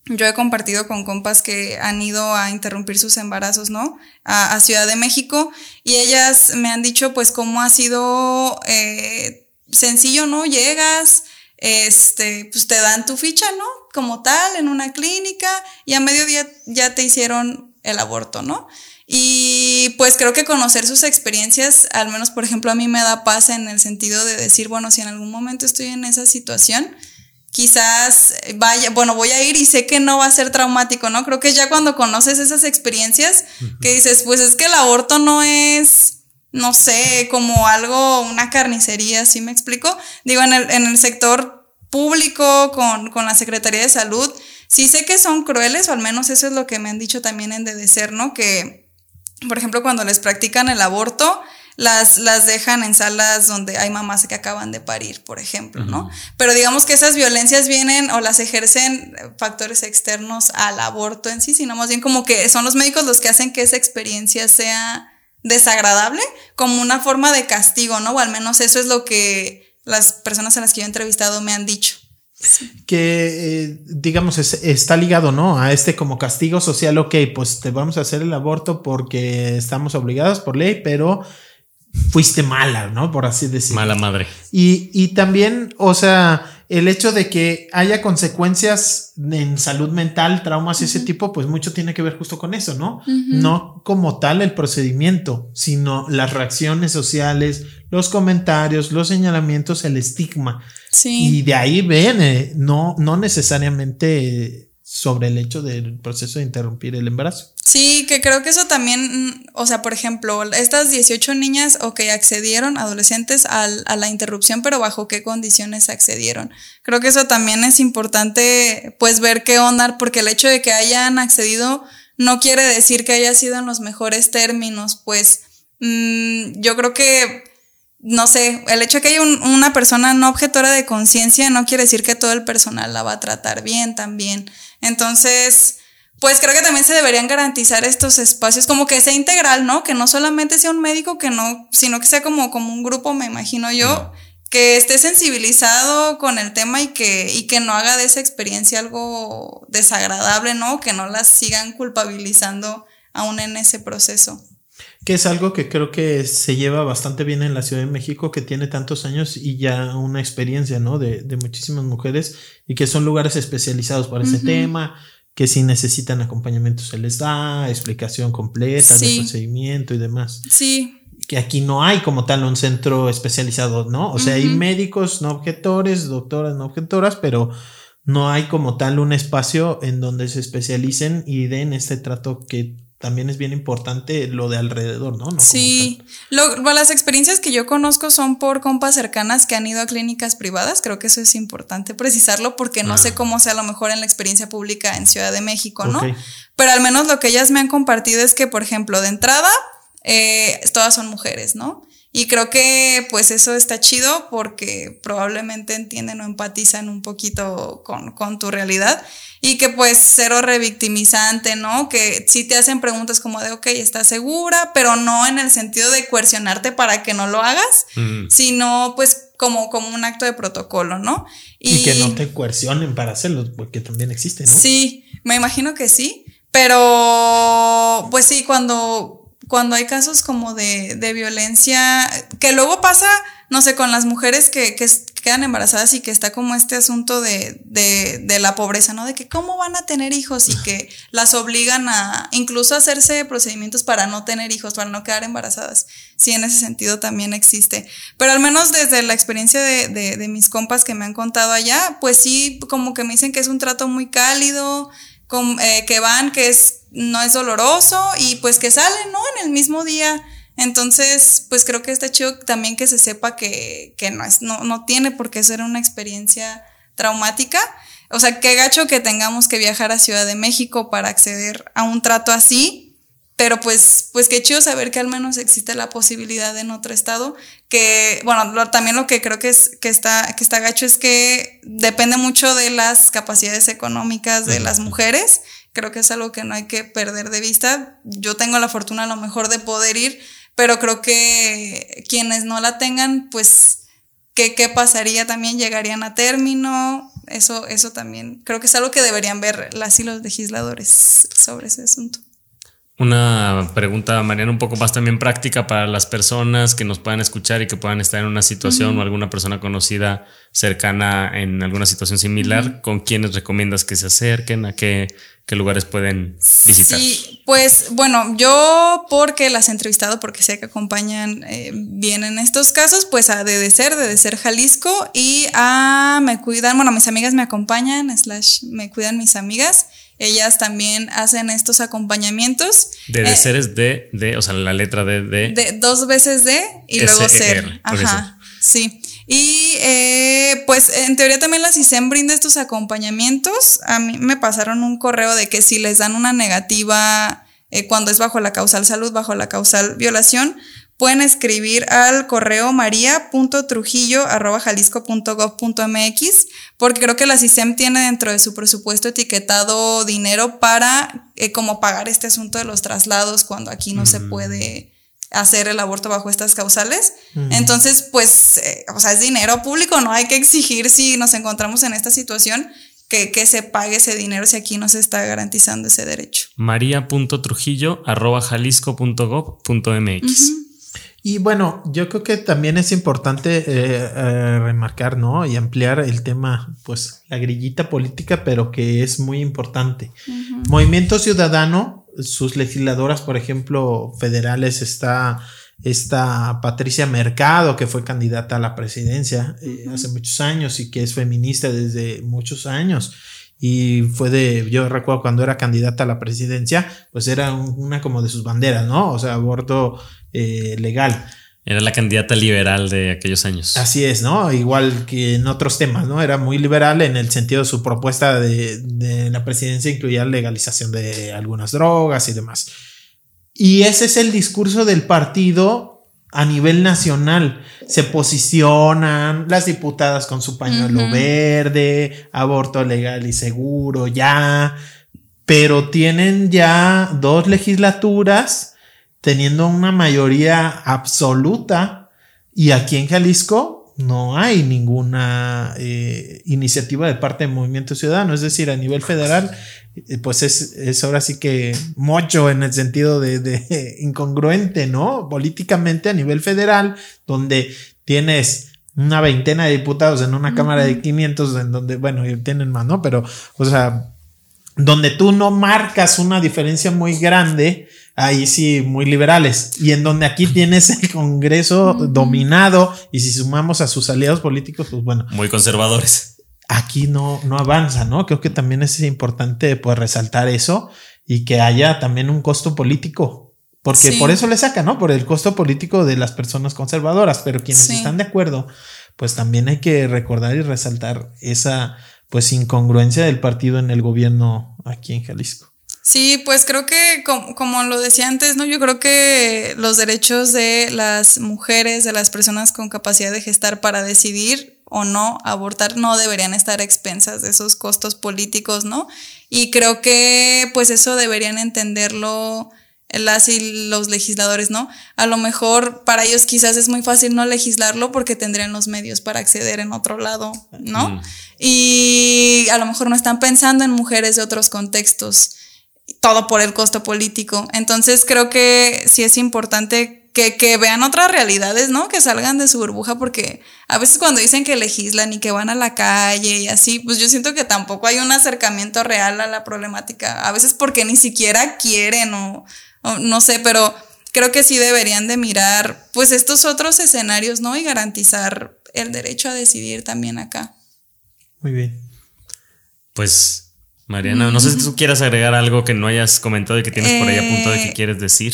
yo he compartido con compas que han ido a interrumpir sus embarazos, ¿no? A, Ciudad de México y ellas me han dicho pues cómo ha sido eh, sencillo, ¿no? Llegas, este, pues te dan tu ficha, ¿no? Como tal, en una clínica y a mediodía ya te hicieron el aborto, ¿no? Y pues creo que conocer sus experiencias, al menos por ejemplo a mí me da paz en el sentido de decir, bueno, si en algún momento estoy en esa situación, quizás vaya, bueno, voy a ir y sé que no va a ser traumático, ¿no? Creo que ya cuando conoces esas experiencias, que dices, pues es que el aborto no es, no sé, como algo, una carnicería, ¿sí me explico? Digo, en el, en el sector público, con, con la Secretaría de Salud, sí sé que son crueles, o al menos eso es lo que me han dicho también en Dedecer, ¿no? Que, por ejemplo, cuando les practican el aborto, las, las dejan en salas donde hay mamás que acaban de parir, por ejemplo, ¿no? Pero digamos que esas violencias vienen o las ejercen factores externos al aborto en sí, sino más bien como que son los médicos los que hacen que esa experiencia sea desagradable como una forma de castigo, ¿no? O al menos eso es lo que las personas a las que yo he entrevistado me han dicho.
Que, eh, digamos, está ligado, ¿no? A este como castigo social, ok, pues te vamos a hacer el aborto porque estamos obligados por ley, pero fuiste mala, ¿no? Por así decirlo.
Mala madre.
Y, y también, o sea, el hecho de que haya consecuencias en salud mental, traumas y ese tipo, pues mucho tiene que ver justo con eso, ¿no? No como tal el procedimiento, sino las reacciones sociales, los comentarios, los señalamientos, el estigma. Sí. Y de ahí viene, no, no necesariamente sobre el hecho del proceso de interrumpir el embarazo.
Sí, que creo que eso también, mm, o sea, por ejemplo, estas 18 niñas, o que accedieron, adolescentes, a la interrupción, pero bajo qué condiciones accedieron. Creo que eso también es importante, pues, ver qué onda, porque el hecho de que hayan accedido no quiere decir que haya sido en los mejores términos, pues, mm, yo creo que no sé, el hecho de que haya una persona no objetora de conciencia no quiere decir que todo el personal la va a tratar bien también. Entonces, pues creo que también se deberían garantizar estos espacios, como que sea integral, ¿no? Que no solamente sea un médico, que no, sino que sea como, como un grupo, me imagino yo, que esté sensibilizado con el tema y que, y que no haga de esa experiencia algo desagradable, ¿no? Que no las sigan culpabilizando aún en ese proceso
que es algo que creo que se lleva bastante bien en la Ciudad de México, que tiene tantos años y ya una experiencia, ¿no? De, de muchísimas mujeres y que son lugares especializados para ese tema, que si necesitan acompañamiento se les da, explicación completa del procedimiento y demás.
Sí.
Que aquí no hay como tal un centro especializado, ¿no? O sea, hay médicos no objetores, doctoras no objetoras, pero no hay como tal un espacio en donde se especialicen y den este trato que también es bien importante lo de alrededor, ¿no?
sí, las experiencias que yo conozco son por compas cercanas que han ido a clínicas privadas, creo que eso es importante precisarlo porque no sé cómo sea a lo mejor en la experiencia pública en Ciudad de México, ¿no? Pero al menos lo que ellas me han compartido es que, por ejemplo, de entrada, eh, todas son mujeres, ¿no? Y creo que pues eso está chido porque probablemente entienden o empatizan un poquito con, con tu realidad y que pues cero revictimizante, ¿no? Que sí te hacen preguntas como de, ok, ¿estás segura? Pero no en el sentido de coercionarte para que no lo hagas, sino pues como, como un acto de protocolo, ¿no?
Y, que no te coercionen para hacerlo, porque también existe, ¿no?
Sí, me imagino que sí, pero pues sí, cuando, cuando hay casos como de, de violencia, que luego pasa no sé, con las mujeres que, que, quedan embarazadas y que está como este asunto de, de, la pobreza, ¿no? De que cómo van a tener hijos y que las obligan a incluso a hacerse procedimientos para no tener hijos, para no quedar embarazadas. Sí, en ese sentido también existe. Pero al menos desde la experiencia de, de, de mis compas que me han contado allá, pues sí, como que me dicen que es un trato muy cálido, eh, que van, que es, no es doloroso y pues que salen, ¿no? En el mismo día entonces, pues creo que está chido también que se sepa que, que no, es, no, no tiene por qué ser una experiencia traumática. O sea, qué gacho que tengamos que viajar a Ciudad de México para acceder a un trato así, pero pues, pues qué chido saber que al menos existe la posibilidad en otro estado. Que, bueno, también lo que creo que, es, que, está, que está gacho es que depende mucho de las capacidades económicas de las mujeres. Creo que es algo que no hay que perder de vista. Yo tengo la fortuna a lo mejor de poder ir, pero creo que quienes no la tengan, pues, ¿qué, qué pasaría? También llegarían a término. Eso, eso también creo que es algo que deberían ver las y los legisladores sobre ese asunto.
Una pregunta, Mariana, un poco más también práctica para las personas que nos puedan escuchar y que puedan estar en una situación o alguna persona conocida cercana en alguna situación similar. ¿Con quiénes recomiendas que se acerquen? ¿A qué qué lugares pueden visitar.
Sí, pues bueno, yo porque las he entrevistado, porque sé que acompañan eh, bien en estos casos, pues a de Ser, de Ser Jalisco y a Me Cuidan, bueno, mis amigas me acompañan, slash me cuidan mis amigas. Ellas también hacen estos acompañamientos.
De eh, Ser es de, de, o sea, la letra de, de.
de dos veces de y luego ser. Ajá. Sí. Y eh, pues en teoría también la CISEM brinda estos acompañamientos. A mí me pasaron un correo de que si les dan una negativa eh, cuando es bajo la causal salud, bajo la causal violación, pueden escribir al correo maria.trujillo.jalisco.gov.mx porque creo que la CISEM tiene dentro de su presupuesto etiquetado dinero para eh, como pagar este asunto de los traslados cuando aquí no se mm. puede hacer el aborto bajo estas causales. Entonces, pues, eh, o sea, es dinero público, no hay que exigir si nos encontramos en esta situación que, que se pague ese dinero si aquí no se está garantizando ese derecho.
maría.trujillo.jalisco.gov.mx.
Y bueno, yo creo que también es importante eh, eh, remarcar, ¿no? Y ampliar el tema, pues, la grillita política, pero que es muy importante. Movimiento Ciudadano, sus legisladoras, por ejemplo, federales, está esta Patricia Mercado, que fue candidata a la presidencia eh, hace muchos años y que es feminista desde muchos años. Y fue de, yo recuerdo cuando era candidata a la presidencia, pues era una como de sus banderas, ¿no? O sea, aborto eh, legal.
Era la candidata liberal de aquellos años.
Así es, ¿no? Igual que en otros temas, ¿no? Era muy liberal en el sentido de su propuesta de, de la presidencia incluía legalización de algunas drogas y demás. Y ese es el discurso del partido a nivel nacional. Se posicionan las diputadas con su pañuelo verde, aborto legal y seguro, ya. Pero tienen ya dos legislaturas teniendo una mayoría absoluta y aquí en Jalisco no hay ninguna eh, iniciativa de parte del movimiento ciudadano, es decir, a nivel federal, eh, pues es, ahora sí que mucho en el sentido de, *laughs* incongruente, ¿no? Políticamente a nivel federal, donde tienes una veintena de diputados en una cámara de 500, en donde, bueno, tienen más, ¿no? Pero, o sea, donde tú no marcas una diferencia muy grande, ahí sí muy liberales. Y en donde aquí tienes el Congreso dominado y si sumamos a sus aliados políticos, pues bueno.
Muy conservadores.
Aquí no, no avanza, ¿no? Creo que también es importante pues resaltar eso y que haya también un costo político. Porque por eso le saca, ¿no? Por el costo político de las personas conservadoras, pero quienes están de acuerdo, pues también hay que recordar y resaltar esa pues incongruencia del partido en el gobierno aquí en Jalisco.
Sí, pues creo que como, lo decía antes, ¿no? Yo creo que los derechos de las mujeres, de las personas con capacidad de gestar para decidir o no abortar no deberían estar expensas de esos costos políticos, ¿no? Y creo que pues eso deberían entenderlo las y los legisladores, ¿no? A lo mejor para ellos quizás es muy fácil no legislarlo porque tendrían los medios para acceder en otro lado, ¿no? Mm. Y a lo mejor no están pensando en mujeres de otros contextos todo por el costo político. Entonces creo que sí es importante que, que, vean otras realidades, ¿no? Que salgan de su burbuja, porque a veces cuando dicen que legislan y que van a la calle y así, pues yo siento que tampoco hay un acercamiento real a la problemática. A veces porque ni siquiera quieren o, o no sé, pero creo que sí deberían de mirar pues estos otros escenarios, ¿no? Y garantizar el derecho a decidir también acá.
Muy bien.
Pues Mariana, no sé si tú quieras agregar algo que no hayas comentado y que tienes por ahí a punto de que eh, quieres decir.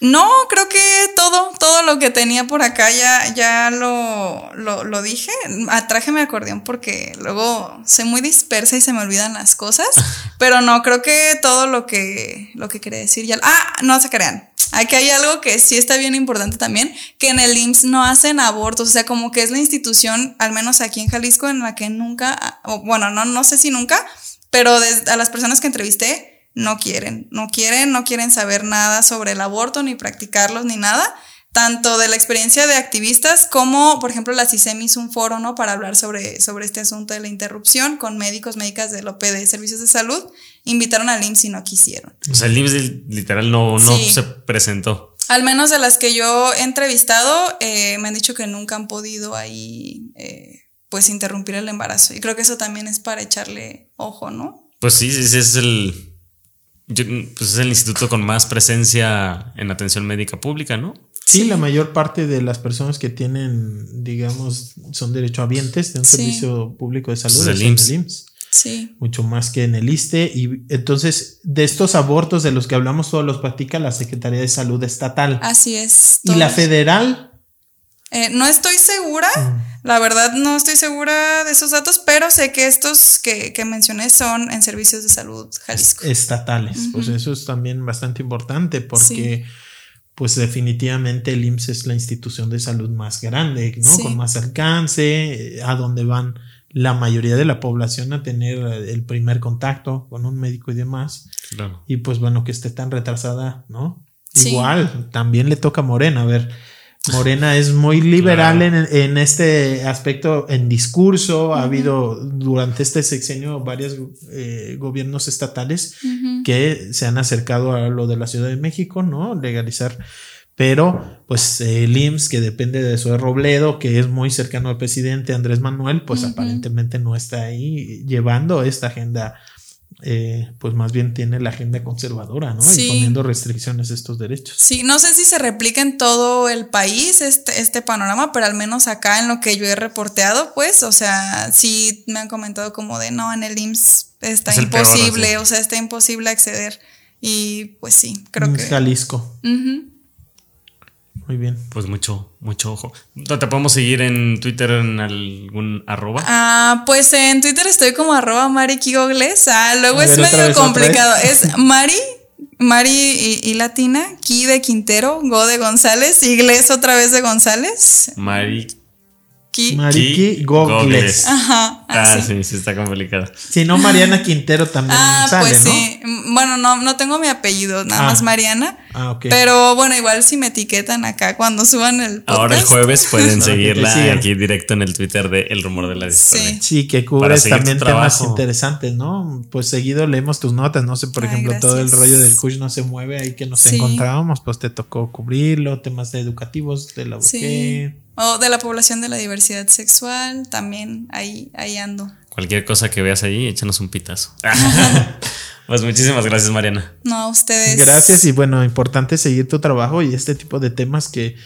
No, creo que todo, todo lo que tenía por acá ya, ya lo, lo, dije. Atraje mi acordeón porque luego soy muy dispersa y se me olvidan las cosas. *laughs* pero no, creo que todo lo que, lo que quería decir ya. Ah, no se crean. Aquí hay algo que sí está bien importante también, que en el IMSS no hacen abortos, o sea, como que es la institución, al menos aquí en Jalisco, en la que nunca, bueno, no, no sé si nunca, pero a las personas que entrevisté no quieren, no quieren, no quieren saber nada sobre el aborto, ni practicarlos, ni nada. Tanto de la experiencia de activistas como, por ejemplo, la CISEM hizo un foro, ¿no? Para hablar sobre, sobre este asunto de la interrupción con médicos, médicas del OPD, Servicios de Salud. Invitaron al IMSS y no quisieron.
O sea, el IMSS literal no, no se presentó.
Al menos de las que yo he entrevistado, eh, me han dicho que nunca han podido ahí eh, pues interrumpir el embarazo. Y creo que eso también es para echarle ojo, ¿no?
Pues sí, ese es el, pues es el instituto con más presencia en atención médica pública, ¿no?
Sí, la mayor parte de las personas que tienen, digamos, son derechohabientes de un servicio público de salud.
Pues el IMSS.
Sí.
Mucho más que en el ISTE. Y entonces, de estos abortos de los que hablamos, todos los practica la Secretaría de Salud Estatal.
Así es.
¿Y la federal?
Eh, no estoy segura. Mm. La verdad no estoy segura de esos datos, pero sé que estos que, mencioné son en servicios de salud Jalisco.
Estatales, pues eso es también bastante importante porque pues definitivamente el IMSS es la institución de salud más grande, ¿no? Con más alcance, a donde van la mayoría de la población a tener el primer contacto con un médico y demás. Y pues bueno, que esté tan retrasada, ¿no? Igual, también le toca a Morena, a ver Morena es muy liberal en, este aspecto, en discurso. Ha habido durante este sexenio varios eh, gobiernos estatales que se han acercado a lo de la Ciudad de México, ¿no? Legalizar. Pero pues el IMSS, que depende de su Robledo, que es muy cercano al presidente Andrés Manuel, pues aparentemente no está ahí llevando esta agenda eh, pues más bien tiene la agenda conservadora, ¿no? Y poniendo restricciones a estos derechos.
Sí, no sé si se replica en todo el país este, este panorama, pero al menos acá en lo que yo he reporteado, pues, o sea, sí me han comentado como de, no, en el IMSS está imposible, o sea, está imposible acceder. Y pues sí, creo que...
Jalisco. Muy bien.
Pues mucho, mucho ojo. ¿Te podemos seguir en Twitter en algún arroba?
Ah, pues en Twitter estoy como arroba Mari Ah, luego es medio complicado. Es Mari, Mari y, latina, Ki de Quintero, Go de González, Igles otra vez de González.
Mari
Mariki Gogles.
Ajá.
Ah, sí, sí, está complicado.
Si no, Mariana Quintero también ah, sale, pues sí.
Bueno, no, no tengo mi apellido, nada más ah. Mariana. Ah, ok. Pero bueno, igual si me etiquetan acá cuando suban el podcast.
Ahora el jueves *laughs* pueden seguirla aquí directo en el Twitter de El Rumor de la Discordia.
Sí, sí que cubres también temas interesantes, ¿no? Pues seguido leemos tus notas, no sé, por ejemplo, todo el rollo del Kush no se mueve ahí que nos encontrábamos, pues te tocó cubrirlo, temas educativos de la
Sí. O de la población de la diversidad sexual, también ahí, ahí ando.
Cualquier cosa que veas ahí, échanos un pitazo. *laughs* pues muchísimas gracias, Mariana.
No, a ustedes.
Gracias y bueno, importante seguir tu trabajo y este tipo de temas que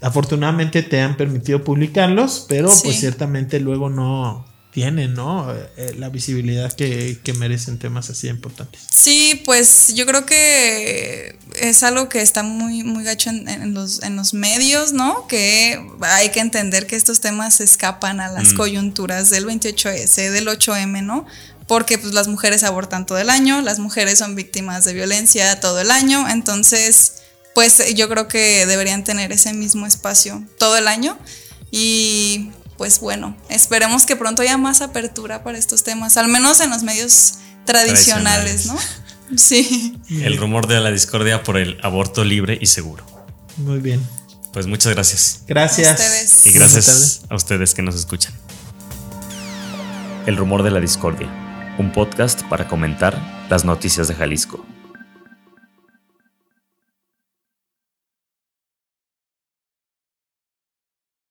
afortunadamente te han permitido publicarlos, pero pues ciertamente luego no, tienen, ¿no? Eh, la visibilidad que, merecen temas así importantes.
Sí, pues yo creo que es algo que está muy, muy gacho en, los, en los medios, ¿no? Que hay que entender que estos temas escapan a las mm. coyunturas del 28S, del 8M, ¿no? Porque pues las mujeres abortan todo el año, las mujeres son víctimas de violencia todo el año, entonces pues yo creo que deberían tener ese mismo espacio todo el año y pues bueno, esperemos que pronto haya más apertura para estos temas, al menos en los medios tradicionales, ¿no? Sí.
El rumor de la discordia por el aborto libre y seguro.
Muy bien.
Pues muchas gracias.
Gracias.
Y gracias a ustedes que nos escuchan. El rumor de la discordia, un podcast para comentar las noticias de Jalisco.